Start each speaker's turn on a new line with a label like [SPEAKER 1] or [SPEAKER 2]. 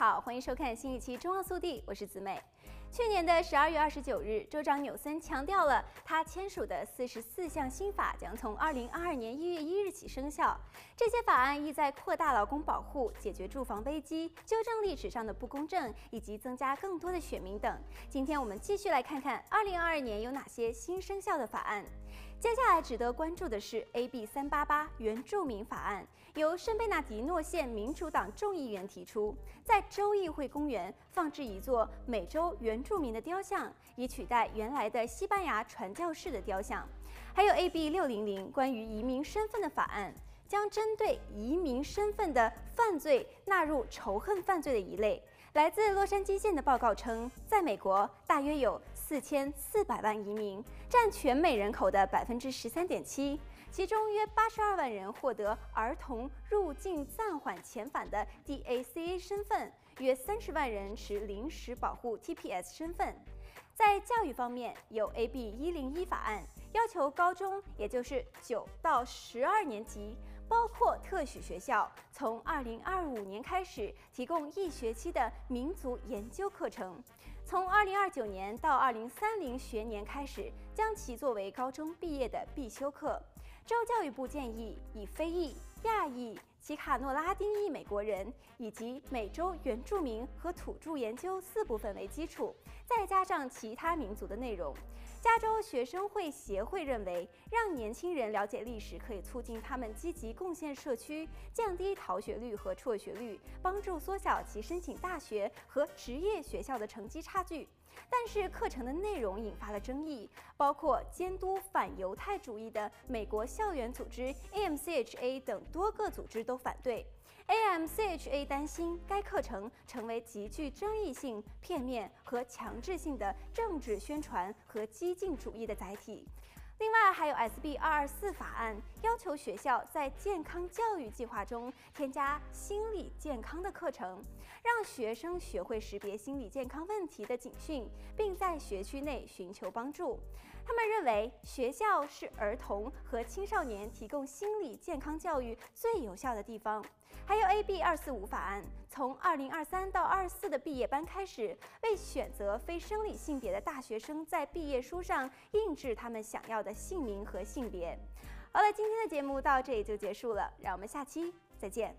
[SPEAKER 1] 好，欢迎收看新一期《中澳速递》，我是子美。去年的十二月二十九日，州长纽森强调了他签署的四十四项新法将从二零二二年一月一日起生效。这些法案意在扩大劳工保护、解决住房危机、纠正历史上的不公正，以及增加更多的选民等。今天我们继续来看看二零二二年有哪些新生效的法案。接下来值得关注的是 AB 三八八原住民法案，由圣贝纳迪诺县民主党众议员提出，在州议会公园放置一座美洲原著名的雕像，以取代原来的西班牙传教士的雕像。还有 AB 六零零关于移民身份的法案，将针对移民身份的犯罪纳入仇恨犯罪的一类。来自洛杉矶县的报告称，在美国大约有四千四百万移民，占全美人口的百分之十三点七，其中约八十二万人获得儿童入境暂缓遣返的 DACA 身份，约三十万人持临时保护 TPS 身份。在教育方面，有 AB 一零一法案，要求高中，也就是九到十二年级。包括特许学校，从二零二五年开始提供一学期的民族研究课程，从二零二九年到二零三零学年开始，将其作为高中毕业的必修课。州教育部建议以非裔、亚裔、奇卡诺拉丁裔美国人以及美洲原住民和土著研究四部分为基础，再加上其他民族的内容。加州学生会协会认为，让年轻人了解历史可以促进他们积极贡献社区，降低逃学率和辍学率，帮助缩小其申请大学和职业学校的成绩差距。但是课程的内容引发了争议，包括监督反犹太主义的美国校园组织 AMCHA 等多个组织都反对。AMCHA 担心该课程成为极具争议性、片面和强制性的政治宣传和激进主义的载体。另外，还有 SB 二二四法案，要求学校在健康教育计划中添加心理健康的课程，让学生学会识别心理健康问题的警讯，并在学区内寻求帮助。他们认为，学校是儿童和青少年提供心理健康教育最有效的地方。还有 AB 二四五法案，从二零二三到二四的毕业班开始，为选择非生理性别的大学生在毕业书上印制他们想要的姓名和性别。好了，今天的节目到这里就结束了，让我们下期再见。